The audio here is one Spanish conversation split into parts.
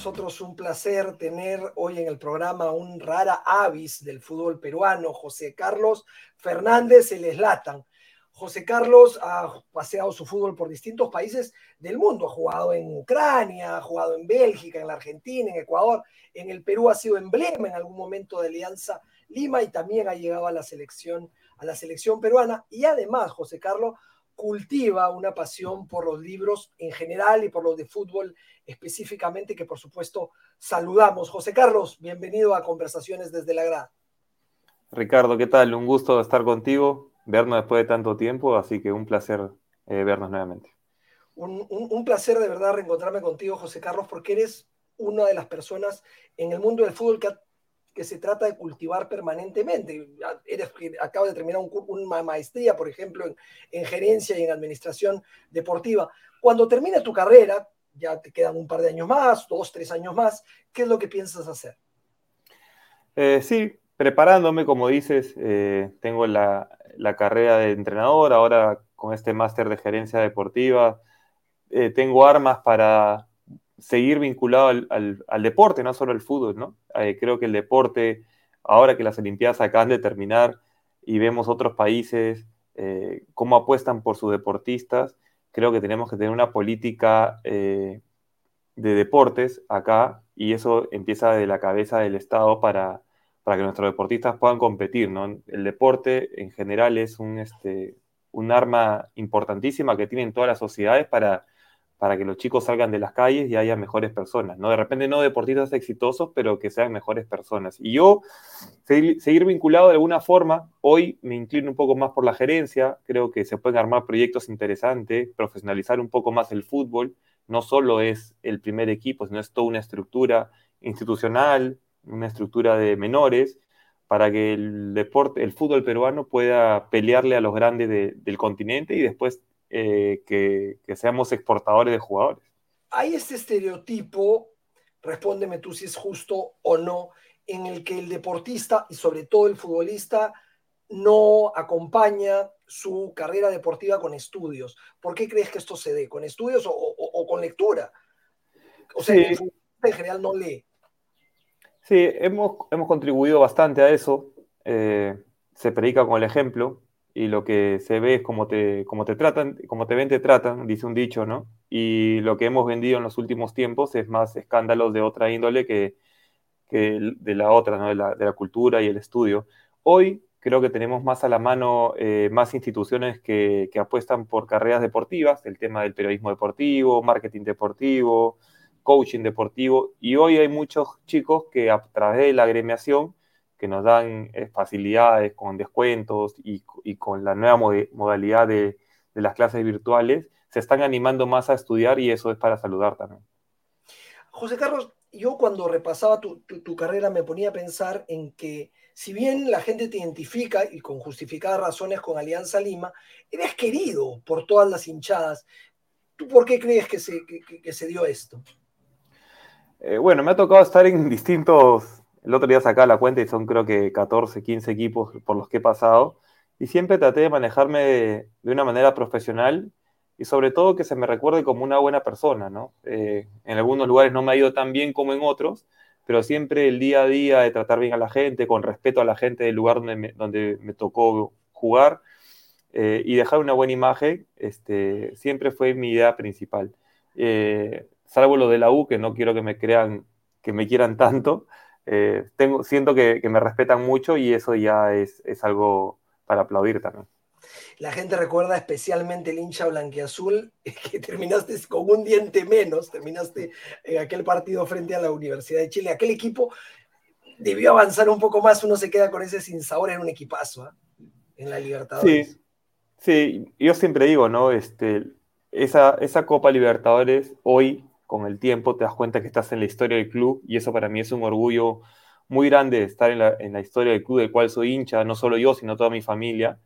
Nosotros un placer tener hoy en el programa un rara avis del fútbol peruano, José Carlos Fernández, el Eslatan. José Carlos ha paseado su fútbol por distintos países del mundo, ha jugado en Ucrania, ha jugado en Bélgica, en la Argentina, en Ecuador, en el Perú ha sido emblema en algún momento de Alianza Lima y también ha llegado a la selección, a la selección peruana. Y además, José Carlos cultiva una pasión por los libros en general y por los de fútbol específicamente, que por supuesto saludamos. José Carlos, bienvenido a Conversaciones desde la Grada. Ricardo, ¿qué tal? Un gusto estar contigo, vernos después de tanto tiempo, así que un placer eh, vernos nuevamente. un, placer de verdad reencontrarme contigo, José Carlos, porque eres una de las personas en el mundo del fútbol que ha que se trata de cultivar permanentemente. Eres, de terminar una maestría, por ejemplo, en, gerencia y en administración deportiva. Cuando termine tu carrera, ya te quedan un par de años más, dos, tres años más, ¿qué es lo que piensas hacer? Eh, sí, preparándome, como dices, eh, tengo la, carrera de entrenador, ahora con este máster de gerencia deportiva, eh, tengo armas para seguir vinculado al, deporte, no solo al fútbol, ¿no? Eh, creo que el deporte, ahora que las Olimpiadas acaban de terminar y vemos otros países eh, cómo apuestan por sus deportistas, creo que tenemos que tener una política eh, de deportes acá y eso empieza de la cabeza del Estado para, para que nuestros deportistas puedan competir, ¿no? El deporte en general es un, este, un arma importantísima que tienen todas las sociedades para para que los chicos salgan de las calles y haya mejores personas, ¿no? De repente no deportistas exitosos, pero que sean mejores personas. Y yo, seguir, vinculado de alguna forma, hoy me inclino un poco más por la gerencia, creo que se pueden armar proyectos interesantes, profesionalizar un poco más el fútbol, no solo es el primer equipo, sino es toda una estructura institucional, una estructura de menores, para que el deporte, el fútbol peruano pueda pelearle a los grandes del continente y después eh, que, seamos exportadores de jugadores. Hay este estereotipo, respóndeme tú si es justo o no, en el que el deportista y sobre todo el futbolista no acompaña su carrera deportiva con estudios. ¿Por qué crees que esto se dé? ¿Con estudios o, con lectura? O sea, el futbolista en general no lee. Sí, hemos, hemos contribuido bastante a eso. Eh, se predica con el ejemplo y lo que se ve es como te, como te tratan, como te ven, te tratan, dice un dicho, ¿no? Y lo que hemos vendido en los últimos tiempos es más escándalos de otra índole que, que de la otra, ¿no? De la, de la, cultura y el estudio. Hoy creo que tenemos más a la mano eh, más instituciones que, que, apuestan por carreras deportivas, el tema del periodismo deportivo, marketing deportivo, coaching deportivo, y hoy hay muchos chicos que a través de la agremiación que nos dan eh, facilidades con descuentos y, con la nueva modalidad de, las clases virtuales, se están animando más a estudiar y eso es para saludar también. José Carlos, yo cuando repasaba tu, carrera me ponía a pensar en que si bien la gente te identifica y con justificadas razones con Alianza Lima, eres querido por todas las hinchadas. ¿Tú por qué crees que se, se dio esto? Eh, bueno, me ha tocado estar en distintos el otro día sacaba la cuenta y son creo que 14, 15 equipos por los que he pasado. Y siempre traté de manejarme de, una manera profesional y sobre todo que se me recuerde como una buena persona, ¿no? Eh, en algunos lugares no me ha ido tan bien como en otros, pero siempre el día a día de tratar bien a la gente, con respeto a la gente del lugar donde me, donde me tocó jugar eh, y dejar una buena imagen, este, siempre fue mi idea principal. Eh, salvo lo de la U, que no quiero que me crean, que me quieran tanto, eh, tengo, siento que, me respetan mucho y eso ya es, algo para aplaudir también. La gente recuerda especialmente el hincha blanquiazul, que terminaste con un diente menos, terminaste en aquel partido frente a la Universidad de Chile. Aquel equipo debió avanzar un poco más, uno se queda con ese sin sabor en un equipazo, ¿ah? en la Libertadores. Sí, sí, yo siempre digo, ¿no? Este, esa, esa Copa Libertadores hoy con el tiempo te das cuenta que estás en la historia del club y eso para mí es un orgullo muy grande estar en la, historia del club del cual soy hincha, no solo yo, sino toda mi familia.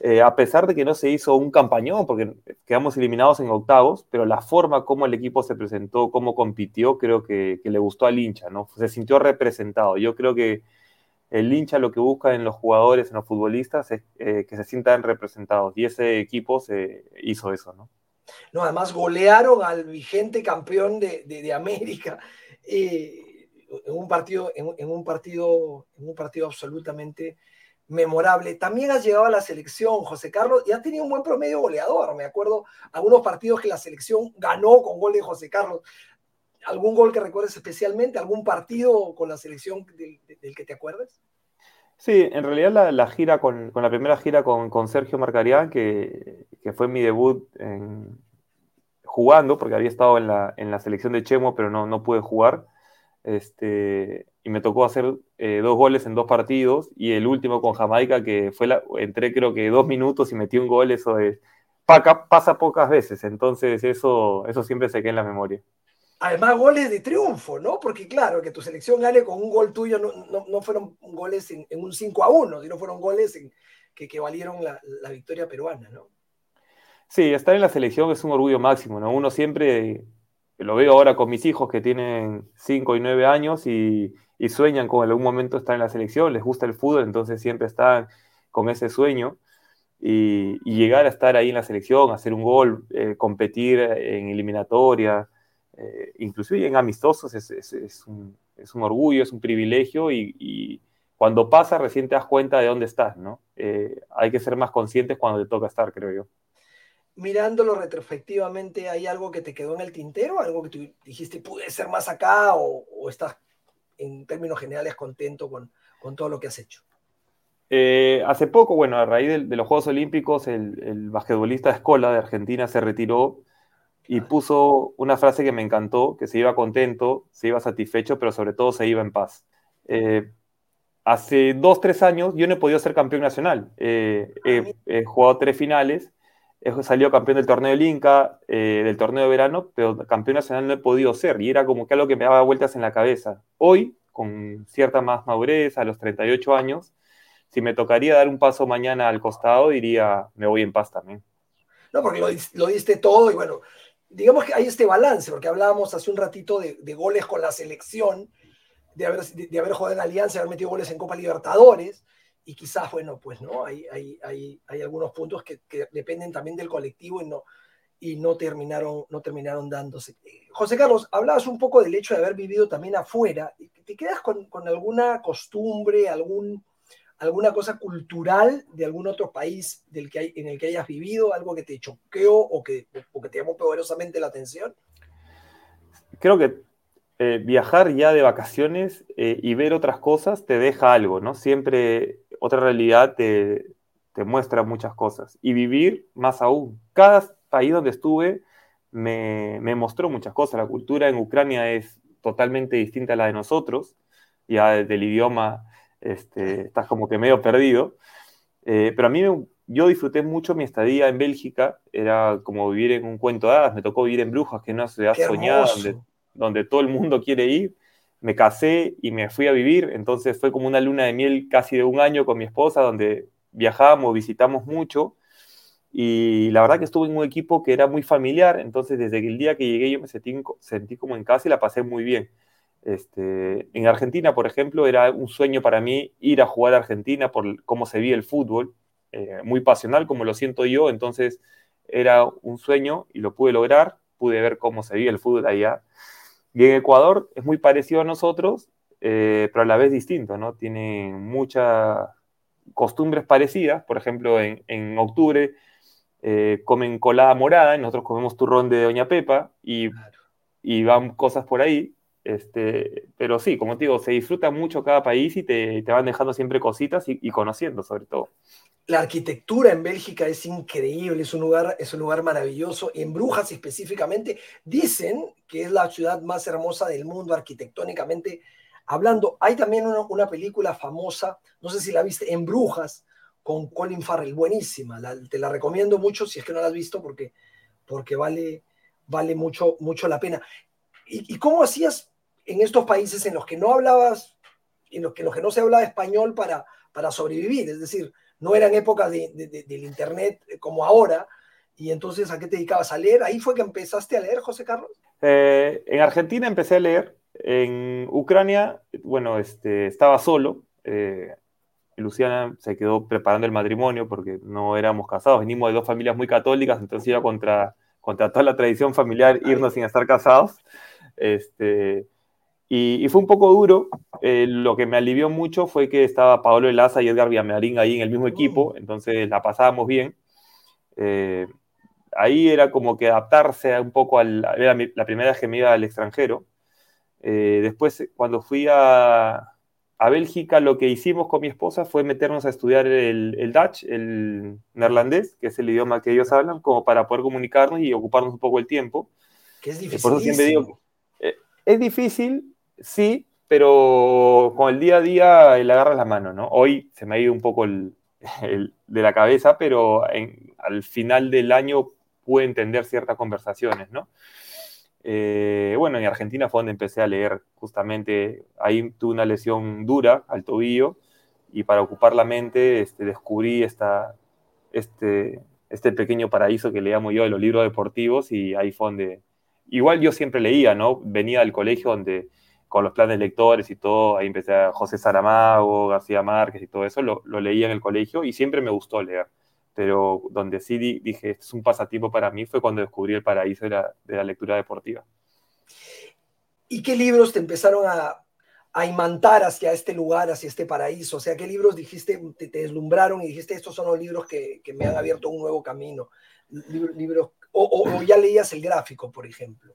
Eh, a pesar de que no se hizo un campañón, porque quedamos eliminados en octavos, pero la forma como el equipo se presentó, cómo compitió, creo que, le gustó al hincha, ¿no? Se sintió representado. Yo creo que el hincha lo que busca en los jugadores, en los futbolistas, es eh, que se sientan representados, y ese equipo se hizo eso, ¿no? No, además golearon al vigente campeón de, América eh, en un partido, en un partido, en un partido absolutamente memorable. También has llegado a la selección, José Carlos, y has tenido un buen promedio goleador. Me acuerdo algunos partidos que la selección ganó con gol de José Carlos. ¿Algún gol que recuerdes especialmente? ¿Algún partido con la selección del, que te acuerdes? Sí, en realidad la, gira con, la primera gira con, Sergio Marcarián, que, fue mi debut jugando, porque había estado en la, en la selección de Chemo, pero no, no pude jugar. Este, y me tocó hacer eh, dos goles en dos partidos y el último con Jamaica que fue la, entré creo que dos minutos y metí un gol, eso es, pasa pocas veces, entonces eso, eso siempre se queda en la memoria. Además, goles de triunfo, ¿no? Porque claro, que tu selección gane con un gol tuyo no, no, fueron goles en, un 5 a 1, sino fueron goles en, que, que, valieron la, la victoria peruana, ¿no? Sí, estar en la selección es un orgullo máximo, ¿no? Uno siempre, lo veo ahora con mis hijos que tienen 5 y 9 años y, y sueñan con algún momento estar en la selección, les gusta el fútbol, entonces siempre están con ese sueño. Y, llegar a estar ahí en la selección, hacer un gol, eh, competir en eliminatoria, eh, inclusive en amistosos, es, es, es, un, es, un, orgullo, es un privilegio y, y, cuando pasa recién te das cuenta de dónde estás, ¿no? Eh, hay que ser más conscientes cuando te toca estar, creo yo. Mirándolo retrospectivamente, ¿hay algo que te quedó en el tintero? ¿Algo que tú dijiste, pude ser más acá o, o estás en términos generales contento con, con todo lo que has hecho? Eh, hace poco, bueno, a raíz de, los Juegos Olímpicos, el, el, basquetbolista Escola de Argentina se retiró y puso una frase que me encantó, que se iba contento, se iba satisfecho, pero sobre todo se iba en paz. Eh, hace dos, tres años yo no he podido ser campeón nacional. Eh, he, he, jugado tres finales he salido campeón del torneo del Inca, eh, del torneo de verano, pero campeón nacional no he podido ser y era como que algo que me daba vueltas en la cabeza. Hoy, con cierta más madurez, a los 38 años, si me tocaría dar un paso mañana al costado, diría, me voy en paz también. No, porque lo, diste todo y bueno, digamos que hay este balance, porque hablábamos hace un ratito de, goles con la selección, de haber, de haber jugado en Alianza, haber metido goles en Copa Libertadores, y quizás, bueno, pues no, hay, hay, hay, hay algunos puntos que, que, dependen también del colectivo y no, y no terminaron, no terminaron dándose. José Carlos, hablabas un poco del hecho de haber vivido también afuera. ¿Te quedas con alguna costumbre, algún, alguna cosa cultural de algún otro país del que hay, en el que hayas vivido, algo que te choqueó o que, o que te llamó poderosamente la atención? Creo que eh, viajar ya de vacaciones eh, y ver otras cosas te deja algo, ¿no? Siempre otra realidad te, te, muestra muchas cosas. Y vivir más aún. Cada país donde estuve me, me, mostró muchas cosas. La cultura en Ucrania es totalmente distinta a la de nosotros. Ya del idioma este, estás como que medio perdido. Eh, pero a mí yo disfruté mucho mi estadía en Bélgica. Era como vivir en un cuento de hadas. Me tocó vivir en Brujas, que es una ciudad soñada donde donde todo el mundo quiere ir. Me casé y me fui a vivir, entonces fue como una luna de miel casi de un año con mi esposa, donde viajamos, visitamos mucho. Y la verdad que estuve en un equipo que era muy familiar, entonces desde el día que llegué yo me sentí, sentí como en casa y la pasé muy bien. Este, en Argentina, por ejemplo, era un sueño para mí ir a jugar a Argentina por cómo se vive el fútbol, eh, muy pasional como lo siento yo, entonces era un sueño y lo pude lograr, pude ver cómo se vive el fútbol allá. Y en Ecuador es muy parecido a nosotros, eh, pero a la vez distinto, ¿no? Tiene muchas costumbres parecidas, por ejemplo, en, en octubre eh, comen colada morada nosotros comemos turrón de Doña Pepa y, y van cosas por ahí. Este, pero sí, como te digo, se disfruta mucho cada país y te, te van dejando siempre cositas y, conociendo sobre todo la arquitectura en Bélgica es increíble, es un lugar, es un lugar maravilloso. En Brujas específicamente dicen que es la ciudad más hermosa del mundo arquitectónicamente hablando. Hay también una, una película famosa, no sé si la viste, en Brujas, con Colin Farrell, buenísima. Te la recomiendo mucho si es que no la has visto porque, porque vale, vale mucho, mucho la pena. ¿Y, cómo hacías en estos países en los que no hablabas, en los que, los que no se hablaba español para, para sobrevivir? Es decir, no eran épocas del Internet como ahora, y entonces, ¿a qué te dedicabas a leer? ¿Ahí fue que empezaste a leer, José Carlos? Eh, en Argentina empecé a leer. En Ucrania, bueno, este, estaba solo. Eh, Luciana se quedó preparando el matrimonio porque no éramos casados. Venimos de dos familias muy católicas, entonces iba contra, contra toda la tradición familiar irnos sin estar casados. Este, y, fue un poco duro. Eh, lo que me alivió mucho fue que estaba Paolo Elaza y Edgar Villamarín ahí en el mismo equipo, entonces la pasábamos bien ahí era como que adaptarse un poco a la, la primera vez que me iba al extranjero. Eh, después, cuando fui a, Bélgica, lo que hicimos con mi esposa fue meternos a estudiar el, Dutch, el neerlandés, que es el idioma que ellos hablan, como para poder comunicarnos y ocuparnos un poco el tiempo. Que es difícil. Por eh, es difícil, sí, pero con el día a día le agarras la mano, ¿no? Hoy se me ha ido un poco el, de la cabeza, pero al final del año pude entender ciertas conversaciones, ¿no? Eh, bueno, en Argentina fue donde empecé a leer, justamente ahí tuve una lesión dura al tobillo y para ocupar la mente este, descubrí esta, este, este pequeño paraíso que leíamos yo de los libros deportivos y ahí fue donde, igual yo siempre leía, ¿no? Venía del colegio donde con los planes lectores y todo, ahí empecé a José Saramago, García Márquez y todo eso, lo, lo leía en el colegio y siempre me gustó leer pero donde sí dije, esto es un pasatiempo para mí, fue cuando descubrí el paraíso de la, lectura deportiva. ¿Y qué libros te empezaron a, imantar hacia este lugar, hacia este paraíso? O sea, ¿qué libros dijiste, te, deslumbraron y dijiste, estos son los libros que, me han abierto un nuevo camino? Libros, o, ya leías el gráfico, por ejemplo.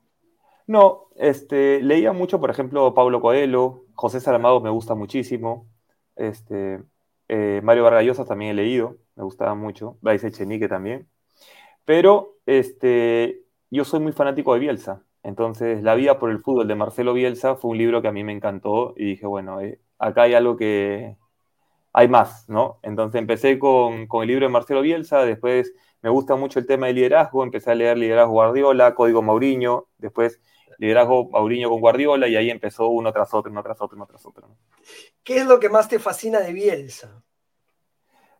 No, este, leía mucho, por ejemplo, Pablo Coelho, José Saramago me gusta muchísimo, este, eh, Mario Vargallosa también he leído, me gustaba mucho, Blaise Echenique también. Pero este, yo soy muy fanático de Bielsa. Entonces, La vida por el fútbol de Marcelo Bielsa fue un libro que a mí me encantó y dije, bueno, eh, acá hay algo que hay más, ¿no? Entonces empecé con, con, el libro de Marcelo Bielsa, después me gusta mucho el tema de liderazgo, empecé a leer Liderazgo Guardiola, Código Mauriño, después Liderazgo Mauriño con Guardiola y ahí empezó uno tras otro, uno tras otro, uno tras otro. ¿Qué es lo que más te fascina de Bielsa?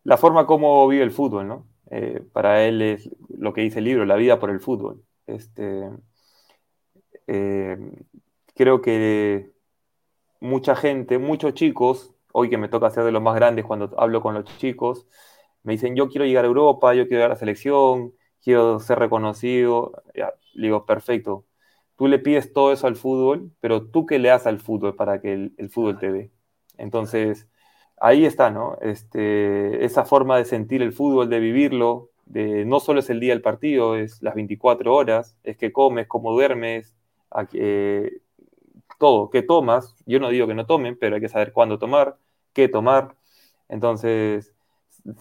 la forma como vive el fútbol, ¿no? Eh, para él es lo que dice el libro, la vida por el fútbol. Este, eh, creo que mucha gente, muchos chicos, hoy que me toca ser de los más grandes cuando hablo con los chicos, me dicen, yo quiero llegar a Europa, yo quiero llegar a la selección, quiero ser reconocido. Ya, digo, perfecto. Tú le pides todo eso al fútbol, pero tú qué le das al fútbol para que el, el fútbol te dé. Entonces, ahí está, ¿no? Este, esa forma de sentir el fútbol, de vivirlo, de no solo es el día del partido, es las 24 horas, es que comes, cómo duermes, todo, qué tomas. Yo no digo que no tomen, pero hay que saber cuándo tomar, qué tomar. Entonces,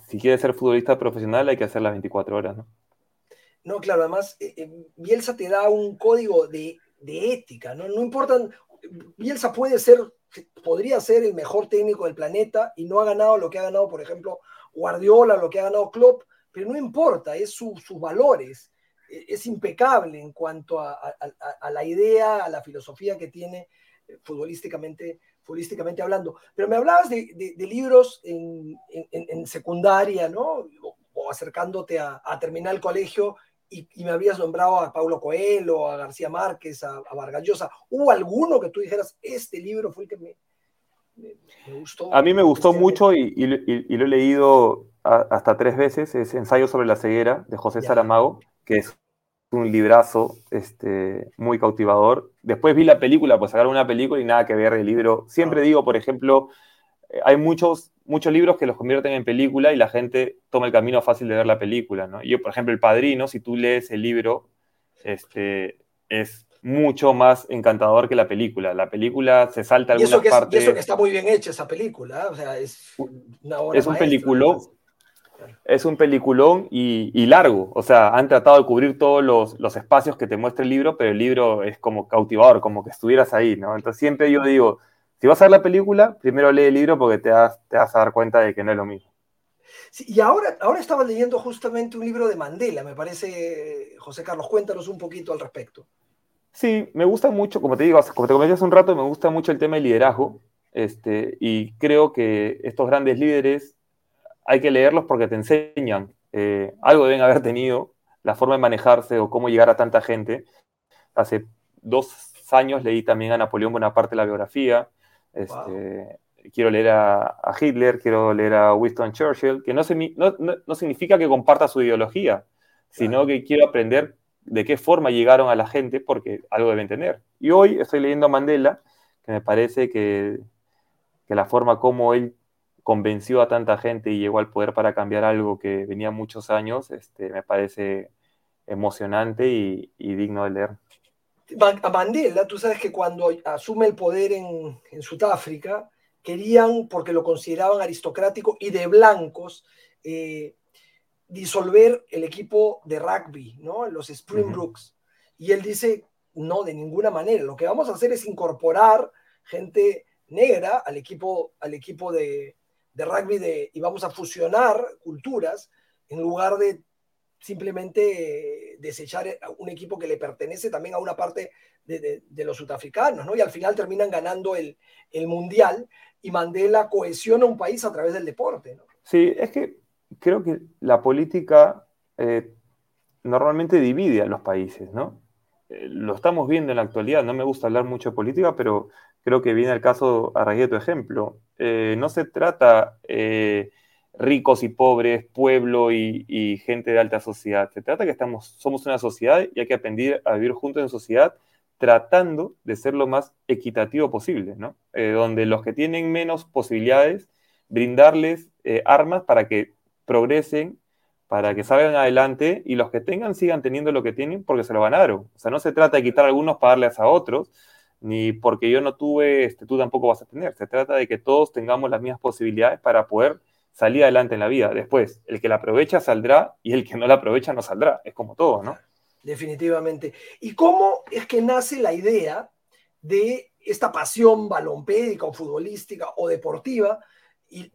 si quieres ser futbolista profesional, hay que hacer las 24 horas, ¿no? No, claro, además, eh, eh, Bielsa te da un código de, ética, ¿no? No importa, Bielsa puede ser podría ser el mejor técnico del planeta y no ha ganado lo que ha ganado, por ejemplo, Guardiola, lo que ha ganado Klopp, pero no importa, es sus valores, e, es impecable en cuanto a, la idea, a la filosofía que tiene eh, futbolísticamente, futbolísticamente hablando. Pero me hablabas de, libros en, secundaria, ¿no? O, acercándote a, terminar el colegio y, me habías nombrado a Paulo Coelho, a García Márquez, a, a Vargas Llosa. ¿Hubo alguno que tú dijeras, este libro fue el que me, gustó? A mí me gustó mucho y, lo he leído hasta tres veces. Es Ensayo sobre la ceguera de José Saramago, que es un librazo este, muy cautivador. Después vi la película, pues sacaron una película y nada que ver el libro. Siempre ah. digo, por ejemplo, eh, hay muchos muchos libros que los convierten en película y la gente toma el camino fácil de ver la película, ¿no? Yo, por ejemplo, El Padrino, si tú lees el libro, este, es mucho más encantador que la película. La película se salta algunas y partes. Y eso que está muy bien hecha esa película, o sea, es una obra Es un peliculón. Es un peliculón y, largo, o sea, han tratado de cubrir todos los, los, espacios que te muestra el libro, pero el libro es como cautivador, como que estuvieras ahí, ¿no? Entonces siempre yo digo, si vas a ver la película, primero lee el libro porque te vas, te vas a dar cuenta de que no es lo mismo. y ahora, ahora estaba leyendo justamente un libro de Mandela, me parece, José Carlos, cuéntanos un poquito al respecto. Sí, me gusta mucho, como te digo, como te comenté hace un rato, me gusta mucho el tema del liderazgo, este, y creo que estos grandes líderes hay que leerlos porque te enseñan, eh, algo deben haber tenido, la forma de manejarse o cómo llegar a tanta gente. Hace dos años leí también a Napoleón Bonaparte la biografía, este, quiero leer a, Hitler, quiero leer a Winston Churchill, que no, no, significa que comparta su ideología, sino que quiero aprender de qué forma llegaron a la gente, porque algo deben tener. Y hoy estoy leyendo a Mandela, que me parece que, que la forma como él convenció a tanta gente y llegó al poder para cambiar algo que venía muchos años, este, me parece emocionante y, y digno de leer. A Mandela, tú sabes que cuando asume el poder en, en Sudáfrica, querían, porque lo consideraban aristocrático y de blancos, eh, disolver el equipo de rugby, ¿no? Los Springbrooks. Y él dice, no, de ninguna manera. Lo que vamos a hacer es incorporar gente negra al equipo, al equipo de, rugby de, y vamos a fusionar culturas en lugar de simplemente desechar un equipo que le pertenece también a una parte de, los sudafricanos, ¿no? Y al final terminan ganando el, el mundial y Mandela cohesiona un país a través del deporte. Sí, es que creo que la política eh, normalmente divide a los países, ¿no? Eh, lo estamos viendo en la actualidad, no me gusta hablar mucho de política, pero creo que viene el caso a raíz de tu ejemplo. Eh, no se trata ricos y pobres, pueblo y, y, gente de alta sociedad. Se trata que estamos, somos una sociedad y hay que aprender a vivir juntos en sociedad tratando de ser lo más equitativo posible, ¿no? Eh, donde los que tienen menos posibilidades, brindarles eh, armas para que progresen, para que salgan adelante y los que tengan sigan teniendo lo que tienen porque se lo ganaron. O sea, no se trata de quitar a algunos para darles a otros, ni porque yo no tuve, este, tú tampoco vas a tener. Se trata de que todos tengamos las mismas posibilidades para poder salir adelante en la vida. Después, el que la aprovecha saldrá y el que no la aprovecha no saldrá. Es como todo, ¿no? definitivamente. ¿Y cómo es que nace la idea de esta pasión balompédica o futbolística o deportiva y,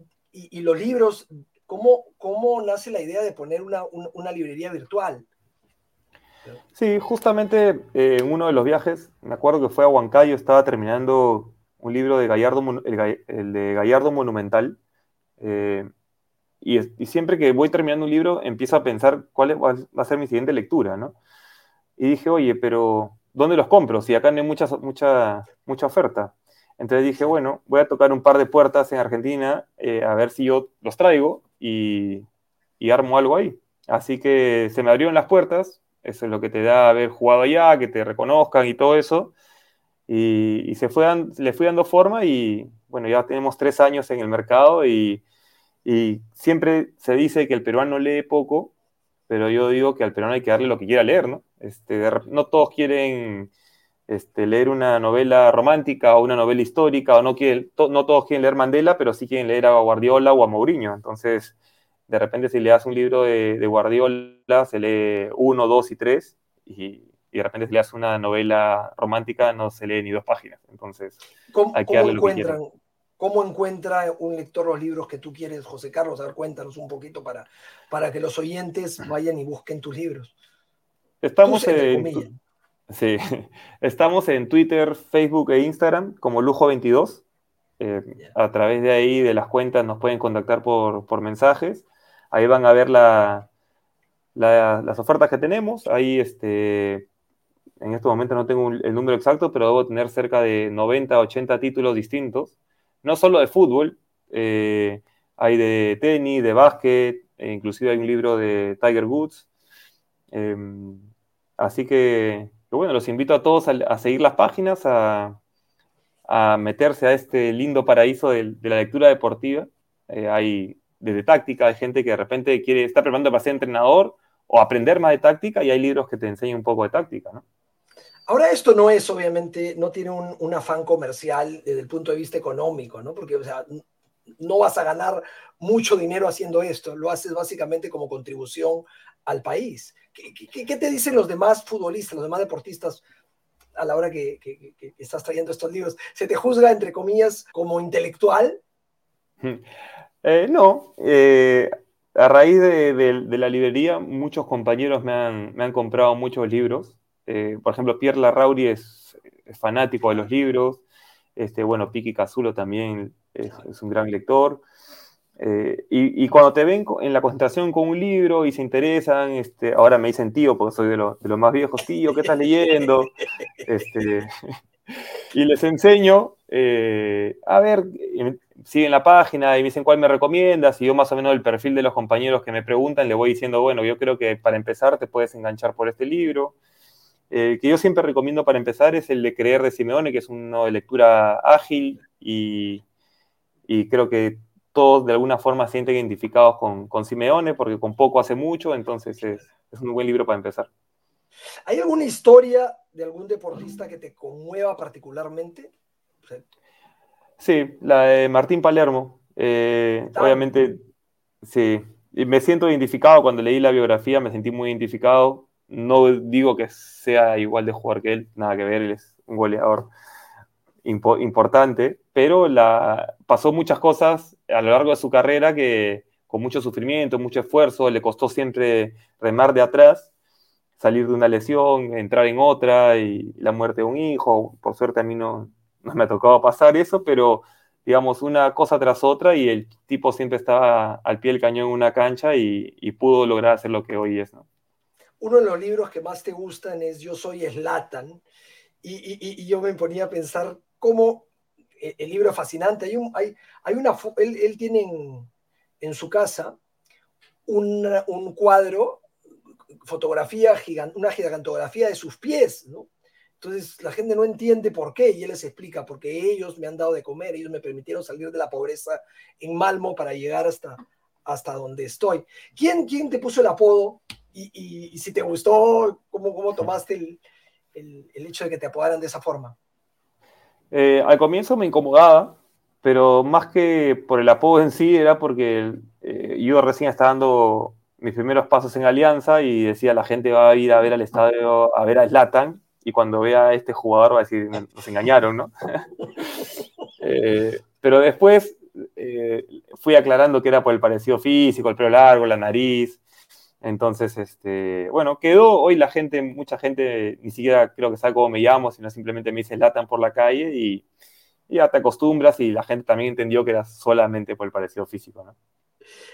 los libros? ¿cómo, ¿Cómo nace la idea de poner una, librería virtual? Sí, justamente eh, en uno de los viajes, me acuerdo que fue a Huancayo, estaba terminando un libro de Gallardo, el, de Gallardo Monumental, eh, y, siempre que voy terminando un libro empiezo a pensar cuál va a ser mi siguiente lectura, ¿no? Y dije, oye, pero ¿dónde los compro? Si acá no hay mucha, mucha, mucha oferta. Entonces dije, bueno, voy a tocar un par de puertas en Argentina, eh, a ver si yo los traigo y, y, armo algo ahí. Así que se me abrieron las puertas, eso es lo que te da haber jugado allá, que te reconozcan y todo eso. Y, se fue, le fui dando forma y bueno, ya tenemos tres años en el mercado y, y siempre se dice que el peruano lee poco, pero yo digo que al peruano hay que darle lo que quiera leer, ¿no? Este, no todos quieren este, leer una novela romántica o una novela histórica, o no, quieren, no todos quieren leer Mandela, pero sí quieren leer a Guardiola o a Mourinho. Entonces, de repente si le das un libro de, Guardiola, se lee uno, dos y tres, y, de repente si le das una novela romántica, no se lee ni dos páginas. Entonces, hay que darle lo que ¿Cómo encuentra un lector los libros que tú quieres, José Carlos? A ver, cuéntanos un poquito para, para que los oyentes vayan y busquen tus libros. Estamos en, sí, estamos en Twitter, Facebook e Instagram como Lujo22. Eh, a través de ahí, de las cuentas, nos pueden contactar por, mensajes. Ahí van a ver las ofertas que tenemos. Ahí, este, en este momento no tengo el número exacto, pero debo tener cerca de 90, 80 títulos distintos no solo de fútbol, eh, hay de tenis, de básquet, e inclusive hay un libro de Tiger Woods. Em, así que, bueno, los invito a todos a, seguir las páginas, a, meterse a este lindo paraíso de, la lectura deportiva. Eh, desde táctica, hay gente que de repente quiere estar preparando para ser entrenador o aprender más de táctica y hay libros que te enseñan un poco de táctica, ¿no? Ahora esto no es, obviamente, no tiene un, afán comercial desde el punto de vista económico, ¿no? Porque, o sea, no vas a ganar mucho dinero haciendo esto, lo haces básicamente como contribución al país. ¿Qué, te dicen los demás futbolistas, los demás deportistas a la hora que, estás trayendo estos libros? ¿Se te juzga, entre comillas, como intelectual? Eh, no, eh, a raíz de, la librería, muchos compañeros me han, comprado muchos libros. Eh, por ejemplo, Pierre Larrauri es, es, fanático de los libros. Este, bueno, Piki Cazulo también es, un gran lector. y, cuando te ven en la concentración con un libro y se interesan, este, ahora me dicen tío, porque soy de, los más viejos, tío, ¿qué estás leyendo? Este, y les enseño, a ver, siguen la página y me dicen cuál me recomiendas y yo más o menos el perfil de los compañeros que me preguntan le voy diciendo, bueno, yo creo que para empezar te puedes enganchar por este libro. El que yo siempre recomiendo para empezar es el de Creer de Simeone, que es uno de lectura ágil y, creo que todos de alguna forma se sienten identificados con, con Simeone porque con poco hace mucho, entonces es, es un buen libro para empezar. ¿Hay alguna historia de algún deportista que te conmueva particularmente? Sí, la de Martín Palermo. Eh, obviamente, sí. me siento identificado cuando leí la biografía, me sentí muy identificado. No digo que sea igual de jugar que él, nada que ver, él es un goleador importante, pero la, pasó muchas cosas a lo largo de su carrera que con mucho sufrimiento, mucho esfuerzo, le costó siempre remar de atrás, salir de una lesión, entrar en otra y la muerte de un hijo. Por suerte a mí no me ha tocado pasar eso, pero digamos, una cosa tras otra y el tipo siempre estaba al pie del cañón en una cancha y, pudo lograr hacer lo que hoy es. ¿no? Uno de los libros que más te gustan es Yo soy Slatan y, y, yo me ponía a pensar cómo eh, el libro es fascinante. Hay, hay, hay una, él, él tiene en, su casa un, un cuadro, fotografía, una gigantografía de sus pies, ¿no? Entonces la gente no entiende por qué y él les explica, porque ellos me han dado de comer, ellos me permitieron salir de la pobreza en Malmo para llegar hasta, hasta donde estoy. ¿Quién, quién te puso el apodo? Y, si te gustó, ¿cómo, cómo tomaste el, el, hecho de que te apodaran de esa forma? Eh, al comienzo me incomodaba, pero más que por el apodo en sí, era porque eh, yo recién estaba dando mis primeros pasos en Alianza y decía la gente va a ir a ver al estadio, a ver a Slatan, y cuando vea a este jugador va a decir, nos engañaron, ¿no? Eh, pero después eh, fui aclarando que era por el parecido físico, el pelo largo, la nariz. Entonces, este, bueno, quedó. Hoy la gente, mucha gente ni siquiera creo que sabe cómo me llamo, sino simplemente me dice latan por la calle y, ya te acostumbras y la gente también entendió que era solamente por el parecido físico, ¿no?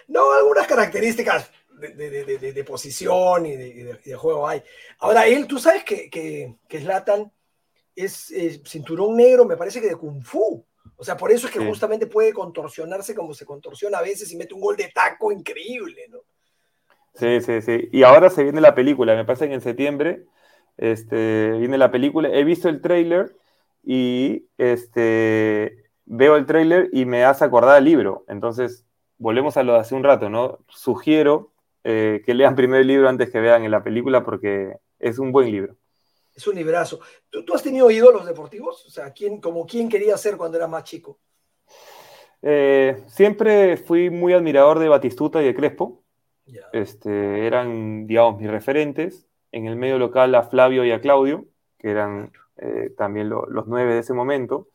No, algunas características de, posición y de, juego hay. Ahora, él, tú sabes que, que, que Zlatan es eh, cinturón negro, me parece que de Kung Fu. O sea, por eso es que justamente puede contorsionarse como se contorsiona a veces y mete un gol de taco increíble, ¿no? Sí, sí, sí. Y ahora se viene la película, me parece que en septiembre este, viene la película. He visto el tráiler y este, veo el tráiler y me hace acordar el libro. Entonces, volvemos a lo de hace un rato, ¿no? Sugiero eh, que lean primero el libro antes que vean en la película porque es un buen libro. Es un librazo. ¿Tú, has tenido ídolos deportivos? O sea, ¿quién, como quién quería ser cuando era más chico? Eh, siempre fui muy admirador de Batistuta y de Crespo. Este, eran, digamos, mis referentes. En el medio local a Flavio y a Claudio, que eran eh, también los nueve de ese momento.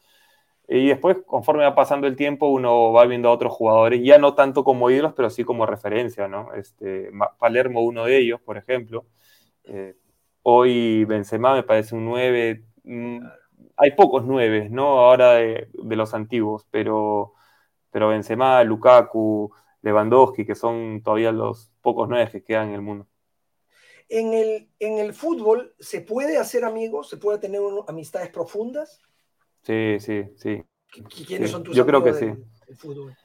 Y después, conforme va pasando el tiempo, uno va viendo a otros jugadores, ya no tanto como ídolos, pero sí como referencia, ¿no? Este, Palermo, uno de ellos, por ejemplo. Eh, hoy Benzema me parece un 9. Mm, hay pocos 9, ¿no? Ahora de, los antiguos, pero, pero Benzema, Lukaku, Lewandowski, que son todavía los pocos 9 que quedan en el mundo. En el, en el fútbol, ¿se puede hacer amigos? ¿Se puede tener amistades profundas? Sí, sí, sí. ¿Quiénes son tus Yo creo que sí. fútbol?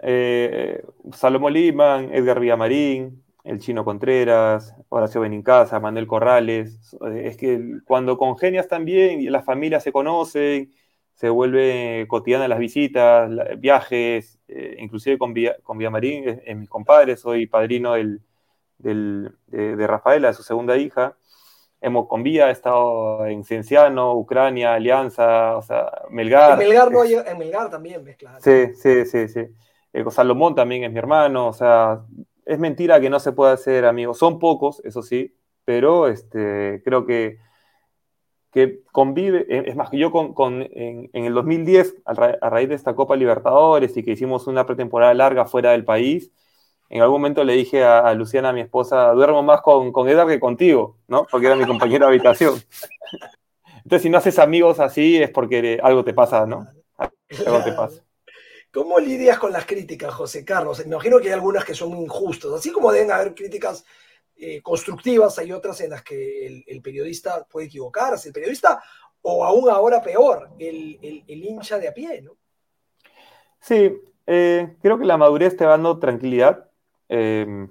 Eh, Salomón Liman, Edgar Villamarín, el Chino Contreras, Horacio Benincasa, Manuel Corrales. Es que cuando congenias también y las familias se conocen, se vuelve cotidiana las visitas, viajes, eh, inclusive con, con Villamarín, es, mis compadres, soy padrino del, de, de, Rafaela, su segunda hija hemos con Vía, he estado en Cienciano, Ucrania, Alianza, o sea, Melgar. En Melgar, no, en Melgar también, ves, claro. Sí, sí, sí, sí. Eh, Salomón también es mi hermano, o sea, es mentira que no se pueda hacer amigos. Son pocos, eso sí, pero este, creo que que convive, eh, es más, que yo con, en, el 2010, a, raíz de esta Copa Libertadores y que hicimos una pretemporada larga fuera del país, en algún momento le dije a, Luciana, mi esposa, duermo más con, con Edgar que contigo, ¿no? Porque era mi compañero de habitación. Entonces, si no haces amigos así, es porque algo te pasa, ¿no? Algo te pasa. ¿Cómo lidias con las críticas, José Carlos? Me imagino que hay algunas que son injustas, así como deben haber críticas eh, constructivas, hay otras en las que el, periodista puede equivocarse, el periodista, o aún ahora peor, el, hincha de a pie, ¿no? Sí, eh, creo que la madurez te va dando tranquilidad. Em,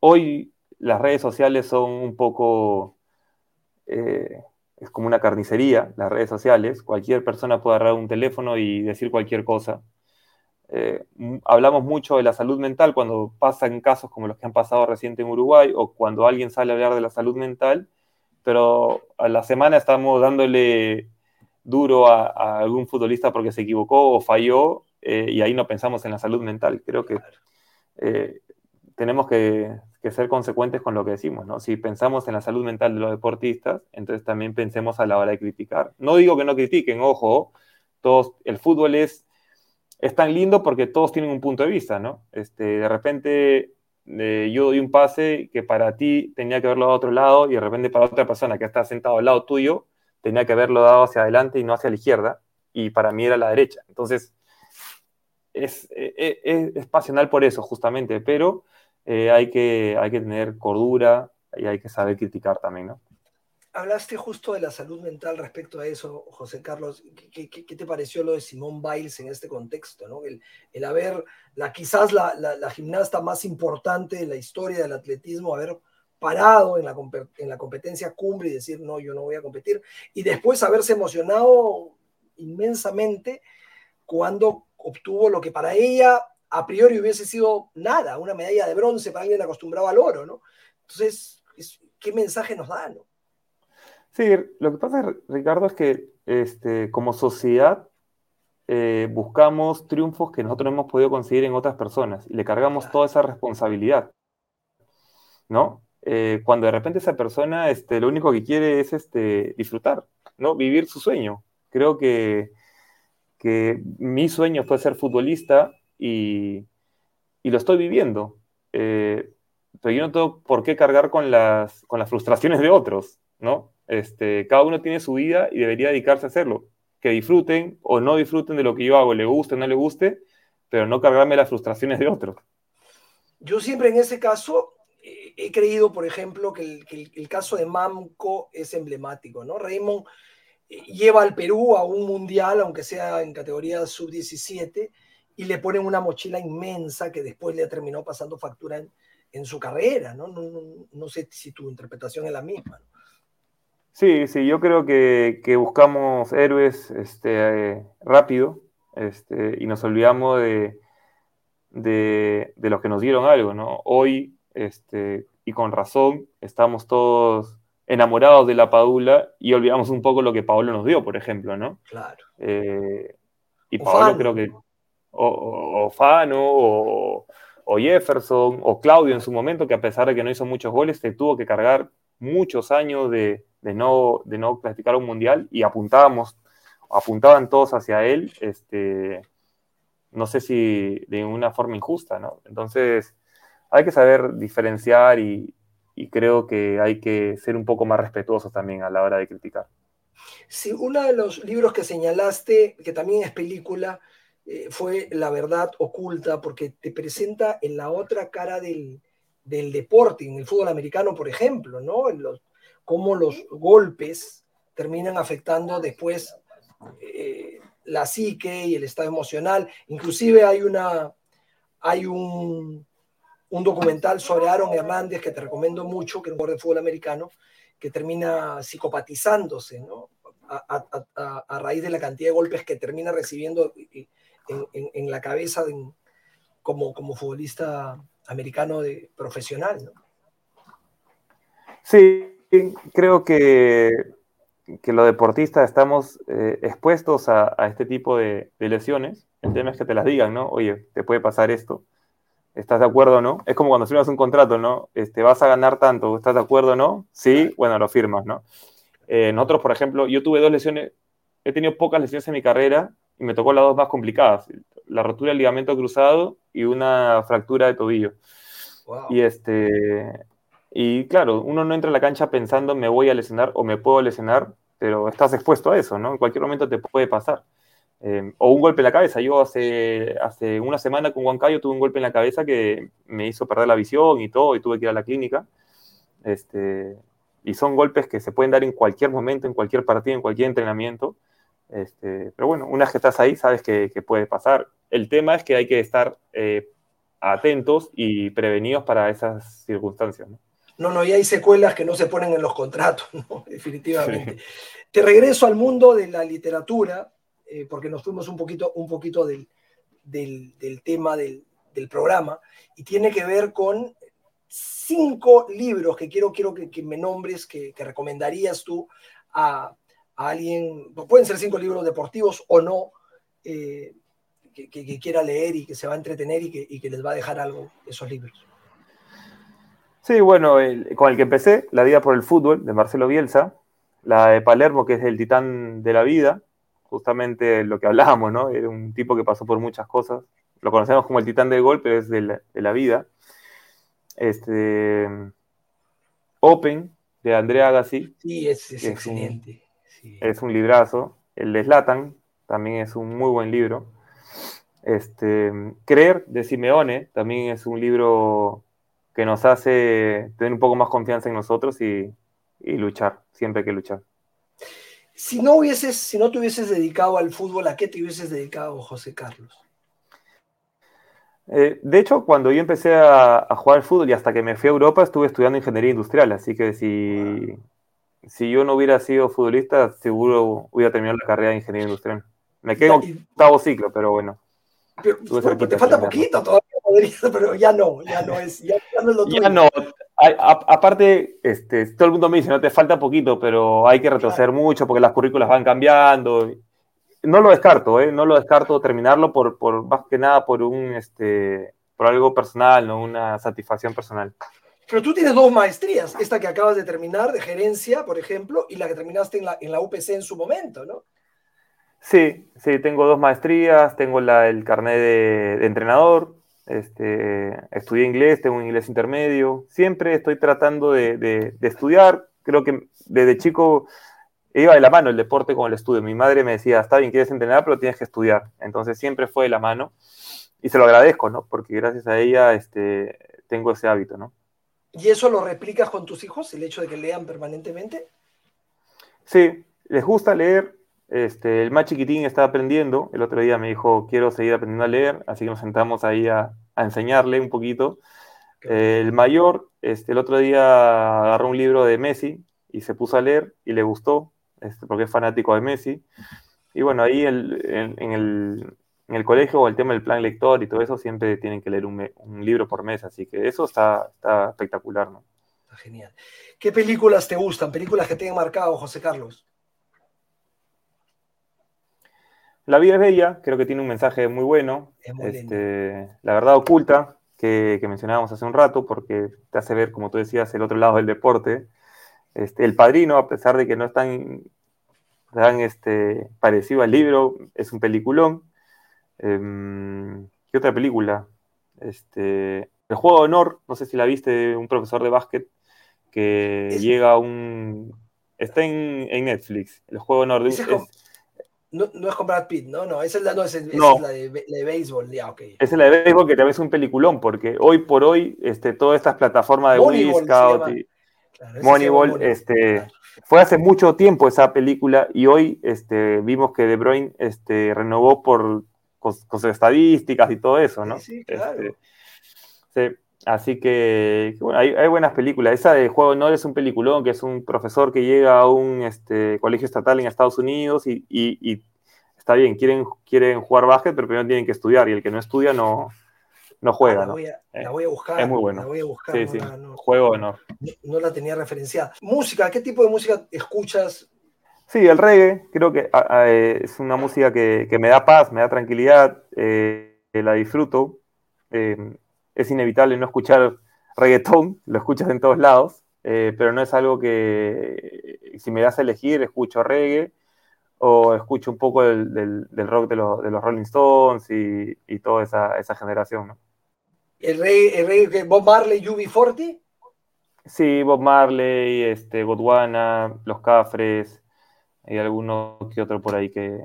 hoy las redes sociales son un poco, eh, es como una carnicería, las redes sociales. Cualquier persona puede agarrar un teléfono y decir cualquier cosa. Eh, hablamos mucho de la salud mental cuando pasan casos como los que han pasado reciente en Uruguay o cuando alguien sale a hablar de la salud mental, pero a la semana estamos dándole duro a, algún futbolista porque se equivocó o falló eh, y ahí no pensamos en la salud mental. Creo que eh, tenemos que, ser consecuentes con lo que decimos, ¿no? Si pensamos en la salud mental de los deportistas, entonces también pensemos a la hora de criticar. No digo que no critiquen, ojo, todos, el fútbol es es tan lindo porque todos tienen un punto de vista, ¿no? Este, de repente eh, yo doy un pase que para ti tenía que haberlo dado a otro lado y de repente para otra persona que está sentado al lado tuyo tenía que haberlo dado hacia adelante y no hacia la izquierda y para mí era la derecha. Entonces, es, e, e, es, pasional por eso justamente, pero eh, hay, que, tener cordura y hay que saber criticar también, ¿no? hablaste justo de la salud mental respecto a eso, José Carlos. ¿Qué, te pareció lo de Simón Biles en este contexto? ¿no? El, haber, la, quizás la, gimnasta más importante de la historia del atletismo, haber parado en la competencia cumbre y decir, no, yo no voy a competir, y después haberse emocionado inmensamente cuando obtuvo lo que para ella a priori hubiese sido nada, una medalla de bronce para alguien acostumbrado al oro, ¿no? Entonces, ¿qué mensaje nos da, no? Sí, lo que pasa, Ricardo, es que este, como sociedad eh, buscamos triunfos que nosotros no hemos podido conseguir en otras personas y le cargamos toda esa responsabilidad, ¿no? Eh, cuando de repente esa persona este, lo único que quiere es este, disfrutar, ¿no? Vivir su sueño. Creo que, que mi sueño fue ser futbolista y, lo estoy viviendo. Eh, pero yo no tengo por qué cargar con las, con las frustraciones de otros, ¿no? Este, cada uno tiene su vida y debería dedicarse a hacerlo. Que disfruten o no disfruten de lo que yo hago, le guste o no le guste, pero no cargarme las frustraciones de otros. Yo siempre en ese caso eh, he creído, por ejemplo, que el, caso de Mamco es emblemático, ¿no? Raymond eh, lleva al Perú a un mundial, aunque sea en categoría sub-17, y le ponen una mochila inmensa que después le terminó pasando factura en, su carrera, ¿no? No, sé si tu interpretación es la misma. ¿no? Sí, sí, yo creo que, buscamos héroes este, rápido este, y nos olvidamos de, de, los que nos dieron algo, ¿no? Hoy, este, y con razón, estamos todos enamorados de la Padula y olvidamos un poco lo que Paolo nos dio, por ejemplo, ¿no? Claro. Eh, y Paolo creo que, o, Fano, o, Jefferson, o Claudio en su momento, que a pesar de que no hizo muchos goles, se tuvo que cargar muchos años de, de no, de no clasificar un mundial y apuntábamos, apuntaban todos hacia él, este, no sé si de una forma injusta, ¿no? Entonces, hay que saber diferenciar y, creo que hay que ser un poco más respetuosos también a la hora de criticar. Sí, uno de los libros que señalaste, que también es película, eh, fue La verdad oculta, porque te presenta en la otra cara del, del deporte, en el fútbol americano, por ejemplo, ¿no? Cómo los golpes terminan afectando después eh, la psique y el estado emocional. Inclusive hay, una, hay un, un, documental sobre Aaron Hernández que te recomiendo mucho, que es un jugador de fútbol americano, que termina psicopatizándose, ¿no? A, raíz de la cantidad de golpes que termina recibiendo en, la cabeza como, como futbolista americano de, profesional, ¿no? Sí, creo que, que los deportistas estamos eh, expuestos a, este tipo de, lesiones. El tema es que te las digan, ¿no? Oye, te puede pasar esto. ¿Estás de acuerdo o no? Es como cuando firmas un contrato, ¿no? Este, vas a ganar tanto, ¿estás de acuerdo o no? Sí, bueno, lo firmas, ¿no? Eh, nosotros, por ejemplo, yo tuve dos lesiones, he tenido pocas lesiones en mi carrera y me tocó las dos más complicadas, la rotura del ligamento cruzado y una fractura de tobillo. Y este, y claro, uno no entra a la cancha pensando me voy a lesionar o me puedo lesionar, pero estás expuesto a eso, ¿no? En cualquier momento te puede pasar. Em, o un golpe en la cabeza. Yo hace, hace una semana con Huancayo tuve un golpe en la cabeza que me hizo perder la visión y todo, y tuve que ir a la clínica. Este, y son golpes que se pueden dar en cualquier momento, en cualquier partido, en cualquier entrenamiento. Este, pero bueno, una vez que estás ahí, sabes que, puede pasar. El tema es que hay que estar eh, atentos y prevenidos para esas circunstancias. ¿no? No, no, y hay secuelas que no se ponen en los contratos, ¿no? definitivamente. Te regreso al mundo de la literatura, eh, porque nos fuimos un poquito, un poquito del, tema del, programa, y tiene que ver con cinco libros que quiero, quiero que, me nombres, que, recomendarías tú a, alguien, pueden ser cinco libros deportivos o no, eh, que, quiera leer y que se va a entretener y que, y que les va a dejar algo esos libros. Sí, bueno, con el que empecé, La vida por el fútbol, de Marcelo Bielsa, la de Palermo, que es el titán de la vida, justamente lo que hablábamos, ¿no? Era un tipo que pasó por muchas cosas. Lo conocemos como el titán del gol, pero es de la, vida. Este, Open, de Andrea Agassi. Sí, es, excelente. Es un librazo. El de Slatan, también es un muy buen libro. Este, Creer, de Simeone, también es un libro que nos hace tener un poco más confianza en nosotros y, luchar, siempre hay que luchar. Si no hubieses, si no te hubieses dedicado al fútbol, ¿a qué te hubieses dedicado, José Carlos? Eh, de hecho, cuando yo empecé a, jugar al fútbol y hasta que me fui a Europa, estuve estudiando ingeniería industrial, así que si, si yo no hubiera sido futbolista, seguro hubiera terminado la carrera de ingeniería industrial. Me quedo en octavo ciclo, pero bueno. Pero, te falta poquito todavía pero ya no, ya no es, ya, no es lo tuyo. Ya no. aparte, este, todo el mundo me dice, no te falta poquito, pero hay que retroceder mucho porque las currículas van cambiando. No lo descarto, ¿eh? no lo descarto terminarlo por, por más que nada por un este, por algo personal, no una satisfacción personal. Pero tú tienes dos maestrías, esta que acabas de terminar de gerencia, por ejemplo, y la que terminaste en la, UPC en su momento, ¿no? Sí, sí, tengo dos maestrías, tengo el carnet de entrenador, este, estudié inglés, tengo un inglés intermedio. Siempre estoy tratando de, estudiar. Creo que desde chico iba de la mano el deporte con el estudio. Mi madre me decía, está bien, quieres entrenar, pero tienes que estudiar. Entonces siempre fue de la mano. Y se lo agradezco, ¿no? Porque gracias a ella este, tengo ese hábito, ¿no? ¿Y eso lo replicas con tus hijos, el hecho de que lean permanentemente? Sí, les gusta leer, este, el más chiquitín está aprendiendo. El otro día me dijo, quiero seguir aprendiendo a leer, así que nos sentamos ahí a, enseñarle un poquito. el mayor, este, el otro día agarró un libro de Messi y se puso a leer y le gustó, este, porque es fanático de Messi. Y bueno, ahí en, el, colegio o el tema del plan lector y todo eso, siempre tienen que leer un, libro por mes, así que eso está, está espectacular, ¿no? Está genial. ¿Qué películas te gustan? ¿Películas que te han marcado, José Carlos? La vida es bella, creo que tiene un mensaje muy bueno. este, la verdad oculta, que, mencionábamos hace un rato, porque te hace ver, como tú decías, el otro lado del deporte. Este, el padrino, a pesar de que no es tan, tan este, parecido al libro, es un peliculón. Em, ¿Qué otra película? Este, el juego de honor, no sé si la viste, de un profesor de básquet que llega a un... Está en, Netflix, el juego de honor. De un, no, no, es con Brad Pitt, ¿no? No, esa es la, no, es, la, de, béisbol, ya, ok. Esa es la de béisbol que también es un peliculón, porque hoy por hoy, este, todas estas plataformas de Wii Scout y Moneyball, este, fue hace mucho tiempo esa película y hoy este, vimos que De Bruyne este, renovó por con, sus estadísticas y todo eso, ¿no? Sí, claro. Este, sí, así que, bueno, hay, hay, buenas películas. Esa de Juego de Honor es un peliculón, que es un profesor que llega a un este, colegio estatal en Estados Unidos y, y, está bien, quieren, quieren jugar básquet, pero primero tienen que estudiar y el que no estudia no, no juega. la, voy a, la, voy a, buscar. Es muy bueno. La voy a buscar. Sí, sí. Juego de Honor. No, la tenía referenciada. Música, ¿qué tipo de música escuchas? Sí, el reggae, creo que eh, es una música que, que, me da paz, me da tranquilidad, eh, la disfruto. Eh, es inevitable no escuchar reggaetón, lo escuchas en todos lados, eh, pero no es algo que, si me das a elegir, escucho reggae o escucho un poco del, rock de, los Rolling Stones y, toda esa, generación, ¿no? ¿El reggae, Bob Marley, UB40? Sí, Bob Marley, este, Godwana, Los Cafres, hay alguno que otro por ahí que,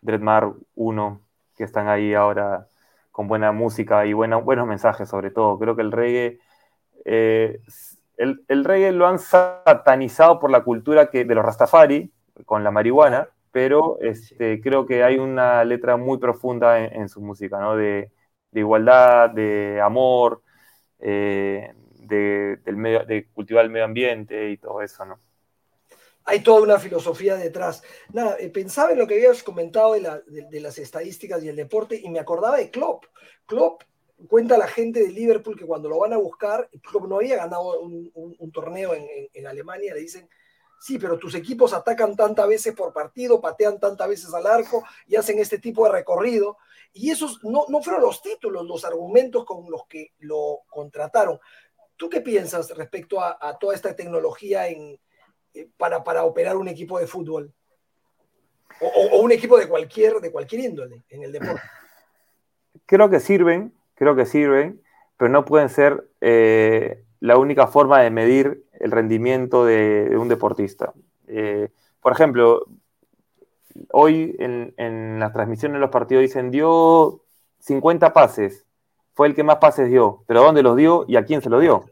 Dreadmar 1, que están ahí ahora con buena música y buenos mensajes sobre todo. Creo que el reggae, eh, el, reggae lo han satanizado por la cultura que, de los Rastafari, con la marihuana, pero este, creo que hay una letra muy profunda en, su música, ¿no? De, igualdad, de amor, eh, de, del medio, de cultivar el medio ambiente y todo eso, ¿no? Hay toda una filosofía detrás. Nada, eh, pensaba en lo que habías comentado de, las estadísticas y el deporte y me acordaba de Klopp. Klopp cuenta a la gente de Liverpool que cuando lo van a buscar, Klopp no había ganado un, torneo en, Alemania, le dicen, sí, pero tus equipos atacan tantas veces por partido, patean tantas veces al arco y hacen este tipo de recorrido. Y esos no, fueron los títulos, los argumentos con los que lo contrataron. ¿Tú qué piensas respecto a toda esta tecnología en, para, para operar un equipo de fútbol? O, un equipo de cualquier, de cualquier índole en el deporte. Creo que sirven, creo que sirven, pero no pueden ser eh, la única forma de medir el rendimiento de, un deportista. Eh, por ejemplo, hoy en, en las transmisiones de los partidos dicen dio 50 pases, fue el que más pases dio, pero ¿dónde los dio y a quién se lo dio?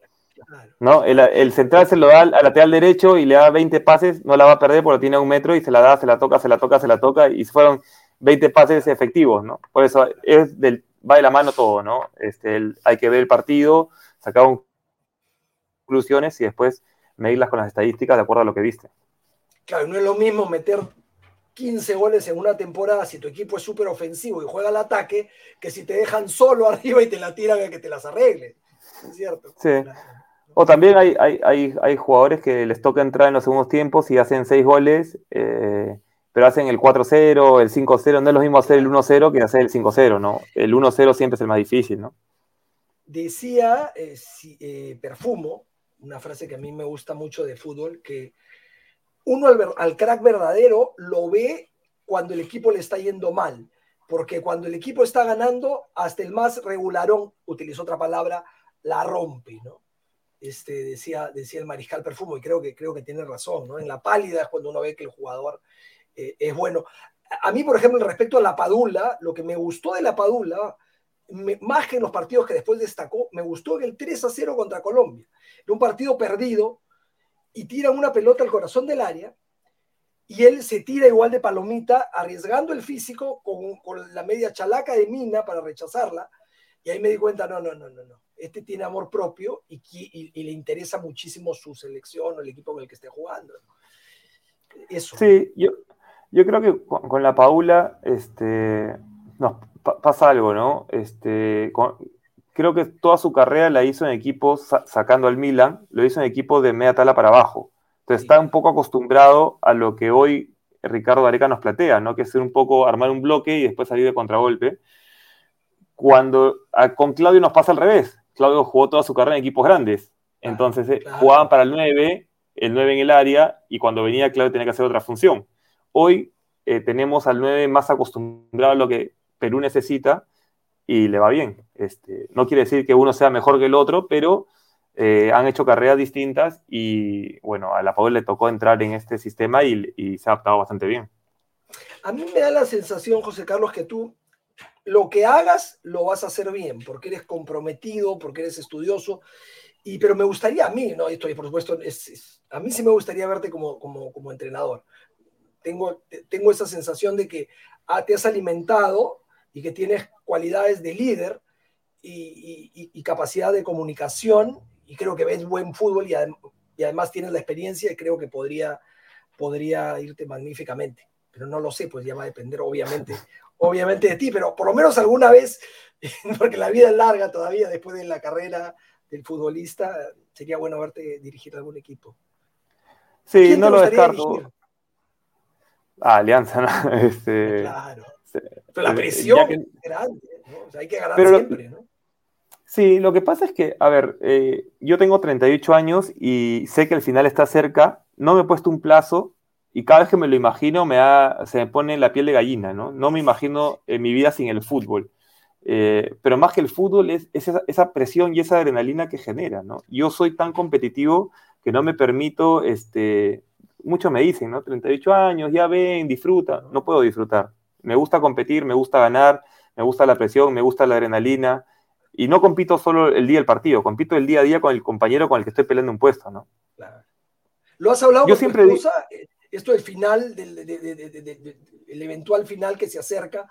¿No? El, central se lo da al, lateral derecho y le da 20 pases, no la va a perder porque tiene un metro y se la da, se la toca, se la toca, se la toca y fueron 20 pases efectivos, ¿no? Por eso es del, va de la mano todo, ¿no? Este, hay que ver el partido, sacar conclusiones y después medirlas con las estadísticas de acuerdo a lo que viste. Claro, no es lo mismo meter 15 goles en una temporada si tu equipo es súper ofensivo y juega al ataque que si te dejan solo arriba y te la tiran a que te las arregle. ¿Es cierto? Sí. O también hay, jugadores que les toca entrar en los segundos tiempos y hacen seis goles, eh, pero hacen el 4-0, el 5-0. No es lo mismo hacer el 1-0 que hacer el 5-0, ¿no? El 1-0 siempre es el más difícil, ¿no? Decía eh, eh, Perfumo, una frase que a mí me gusta mucho de fútbol, que uno al, al crack verdadero lo ve cuando el equipo le está yendo mal, porque cuando el equipo está ganando, hasta el más regularón, utilizo otra palabra, la rompe, ¿no? Este, decía, decía el mariscal Perfumo, y creo que, creo que tiene razón, ¿no? En la pálida es cuando uno ve que el jugador eh, es bueno. A mí, por ejemplo, respecto a la Padula, lo que me gustó de la Padula, más que en los partidos que después destacó, me gustó el 3 a 0 contra Colombia. Era un partido perdido y tira una pelota al corazón del área y él se tira igual de palomita, arriesgando el físico con, con la media chalaca de Mina para rechazarla. Y ahí me di cuenta, no, no, no, no, no este tiene amor propio y, le interesa muchísimo su selección o el equipo con el que esté jugando. Eso. Sí, yo, yo creo que con, la Paula este, nos pasa algo, ¿no? Este, creo que toda su carrera la hizo en equipos sacando al Milan, lo hizo en equipos de media tala para abajo. Entonces está un poco acostumbrado a lo que hoy Ricardo Areca nos platea, ¿no? Que es un poco armar un bloque y después salir de contragolpe. Cuando con Claudio nos pasa al revés. Claudio jugó toda su carrera en equipos grandes. Entonces eh, jugaban para el 9, el 9 en el área, y cuando venía Claudio tenía que hacer otra función. Hoy eh, tenemos al 9 más acostumbrado a lo que Perú necesita y le va bien. Este, no quiere decir que uno sea mejor que el otro, pero eh, han hecho carreras distintas y bueno, a la Paul le tocó entrar en este sistema y, y se ha adaptado bastante bien. A mí me da la sensación, José Carlos, que tú lo que hagas lo vas a hacer bien, porque eres comprometido, porque eres estudioso. Y, pero me gustaría a mí, ¿no? Esto, por supuesto, es, a mí sí me gustaría verte como, como, como entrenador. Tengo, tengo esa sensación de que ah, te has alimentado y que tienes cualidades de líder y, y, capacidad de comunicación y creo que ves buen fútbol y, y, además tienes la experiencia y creo que podría, podría irte magníficamente. Pero no lo sé, pues ya va a depender obviamente obviamente de ti, pero por lo menos alguna vez, porque la vida es larga todavía después de la carrera del futbolista, sería bueno verte dirigir algún equipo. Sí, no lo descarto. Ah, Alianza, ¿no? Este, claro. Pero la presión es grande, ¿no? O sea, hay que ganar siempre, ¿no? Sí, lo que pasa es que, a ver, eh, yo tengo 38 años y sé que el final está cerca, no me he puesto un plazo y cada vez que me lo imagino me se me pone la piel de gallina, ¿no? No me imagino en mi vida sin el fútbol. Eh, pero más que el fútbol es, esa, presión y esa adrenalina que genera, ¿no? Yo soy tan competitivo que no me permito, este, muchos me dicen, ¿no? 38 años, ya ven, disfruta, no puedo disfrutar. Me gusta competir, me gusta ganar, me gusta la presión, me gusta la adrenalina y no compito solo el día del partido, compito el día a día con el compañero con el que estoy peleando un puesto, ¿no? Claro. ¿Lo has hablado Yo siempre tu Esto del final, del, el eventual final que se acerca,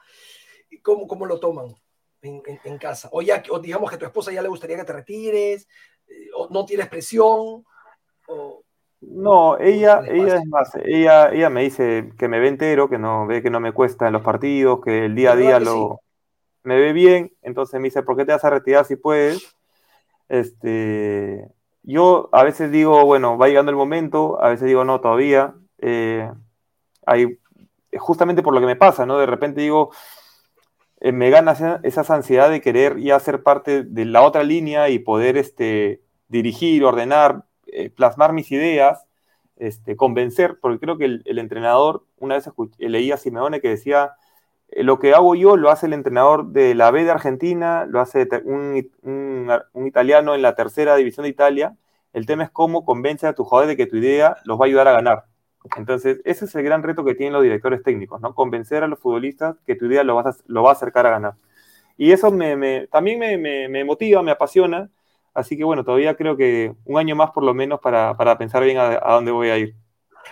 ¿cómo, cómo lo toman en, casa? O, ya, o digamos que a tu esposa ya le gustaría que te retires, eh, o no tienes presión, No, ella, ella es más, ella, ella me dice que me ve entero, que no ve que no me cuesta en los partidos, que el día a día lo, me ve bien, entonces me dice, ¿por qué te vas a retirar si puedes? Este, yo a veces digo, bueno, va llegando el momento, a veces digo, no, todavía. Eh, hay, justamente por lo que me pasa, ¿no? De repente digo, eh, me gana esa, ansiedad de querer ya ser parte de la otra línea y poder este, dirigir, ordenar, eh, plasmar mis ideas, este, convencer, porque creo que el, entrenador, una vez leía a Simeone que decía, lo que hago yo lo hace el entrenador de la B de Argentina, lo hace un, italiano en la tercera división de Italia. El tema es cómo convence a tus jugadores de que tu idea los va a ayudar a ganar. Entonces, ese es el gran reto que tienen los directores técnicos, ¿no? Convencer a los futbolistas que tu idea lo, va a acercar a ganar. Y eso me, también me, motiva, me apasiona. Así que bueno, todavía creo que un año más por lo menos para, pensar bien a dónde voy a ir.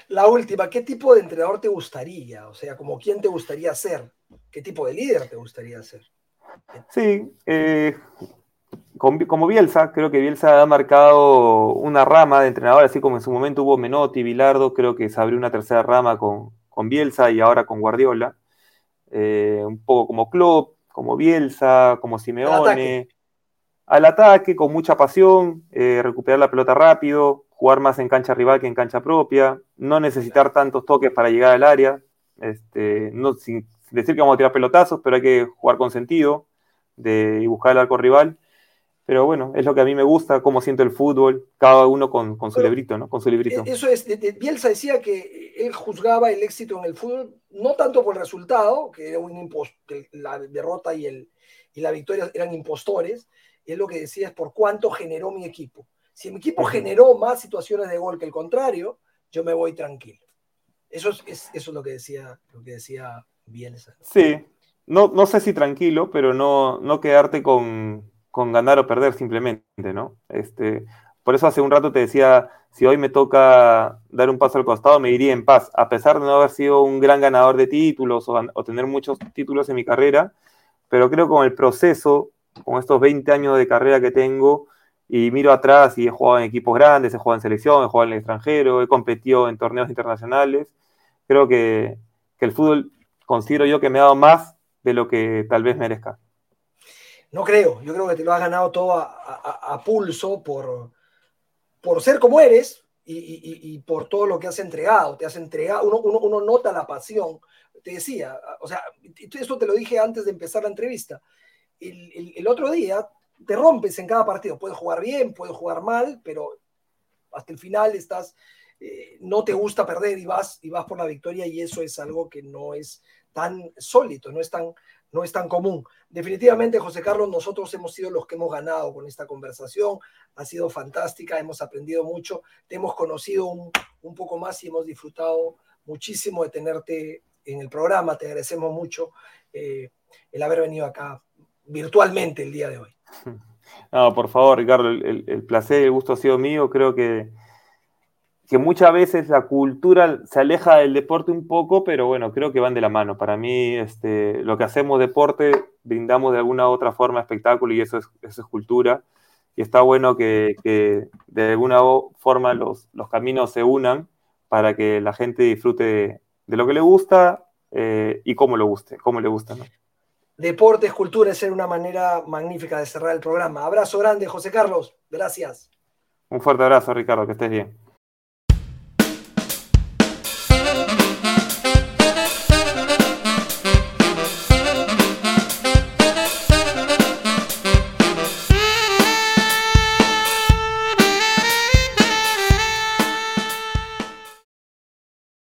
La última, ¿qué tipo de entrenador te gustaría? O sea, como quién te gustaría ser? ¿Qué tipo de líder te gustaría ser? Sí, eh, como Bielsa, creo que Bielsa ha marcado una rama de entrenador, así como en su momento hubo Menotti, Bilardo, creo que se abrió una tercera rama con, con Bielsa y ahora con Guardiola. Eh, un poco como Klopp, como Bielsa, como Simeone. Al ataque, con mucha pasión, eh, recuperar la pelota rápido, jugar más en cancha rival que en cancha propia, no necesitar tantos toques para llegar al área, este, no, sin, decir que vamos a tirar pelotazos, pero hay que jugar con sentido de, y buscar el arco rival. Pero bueno, es lo que a mí me gusta, cómo siento el fútbol, cada uno con, su librito, ¿no? Con su librito. E, eso es, Bielsa decía que él juzgaba el éxito en el fútbol no tanto por el resultado, que era un que la derrota y, el, y la victoria eran impostores, él lo que decía es por cuánto generó mi equipo. Si mi equipo generó más situaciones de gol que el contrario, yo me voy tranquilo. Eso es, eso es lo que decía, lo que decía Bielsa. Sí, no, no sé si tranquilo, pero no, no quedarte con, ganar o perder simplemente, ¿no? Este, por eso hace un rato te decía, si hoy me toca dar un paso al costado, me iría en paz, a pesar de no haber sido un gran ganador de títulos o, tener muchos títulos en mi carrera, pero creo que con el proceso, con estos 20 años de carrera que tengo, y miro atrás y he jugado en equipos grandes, he jugado en selección, he jugado en el extranjero, he competido en torneos internacionales. Creo que, el fútbol considero yo que me ha dado más de lo que tal vez merezca. No creo, yo creo que te lo has ganado todo a, pulso por, por ser como eres y, por todo lo que has entregado. Te has entregado, uno, uno, nota la pasión. Te decía, o sea, esto te lo dije antes de empezar la entrevista. El, el otro día te rompes en cada partido. Puedes jugar bien, puedes jugar mal, pero hasta el final estás, eh, no te gusta perder y vas, y vas por la victoria y eso es algo que no es tan sólido, no es tan, no es tan común. Definitivamente, José Carlos, nosotros hemos sido los que hemos ganado con esta conversación. Ha sido fantástica, hemos aprendido mucho, te hemos conocido un, poco más y hemos disfrutado muchísimo de tenerte en el programa. Te agradecemos mucho eh, el haber venido acá virtualmente el día de hoy. Por favor, Ricardo, el, placer y el gusto ha sido mío. Creo que, que muchas veces la cultura se aleja del deporte un poco, pero bueno, creo que van de la mano. Para mí, este, lo que hacemos deporte, brindamos de alguna u otra forma espectáculo y eso es, eso es cultura. Y está bueno que, de alguna forma los, los, caminos se unan para que la gente disfrute de, lo que le gusta eh, y cómo lo guste, cómo le gusta. ¿no? Deportes, cultura, es una manera magnífica de cerrar el programa. Abrazo grande, José Carlos. Gracias. Un fuerte abrazo, Ricardo, que estés bien.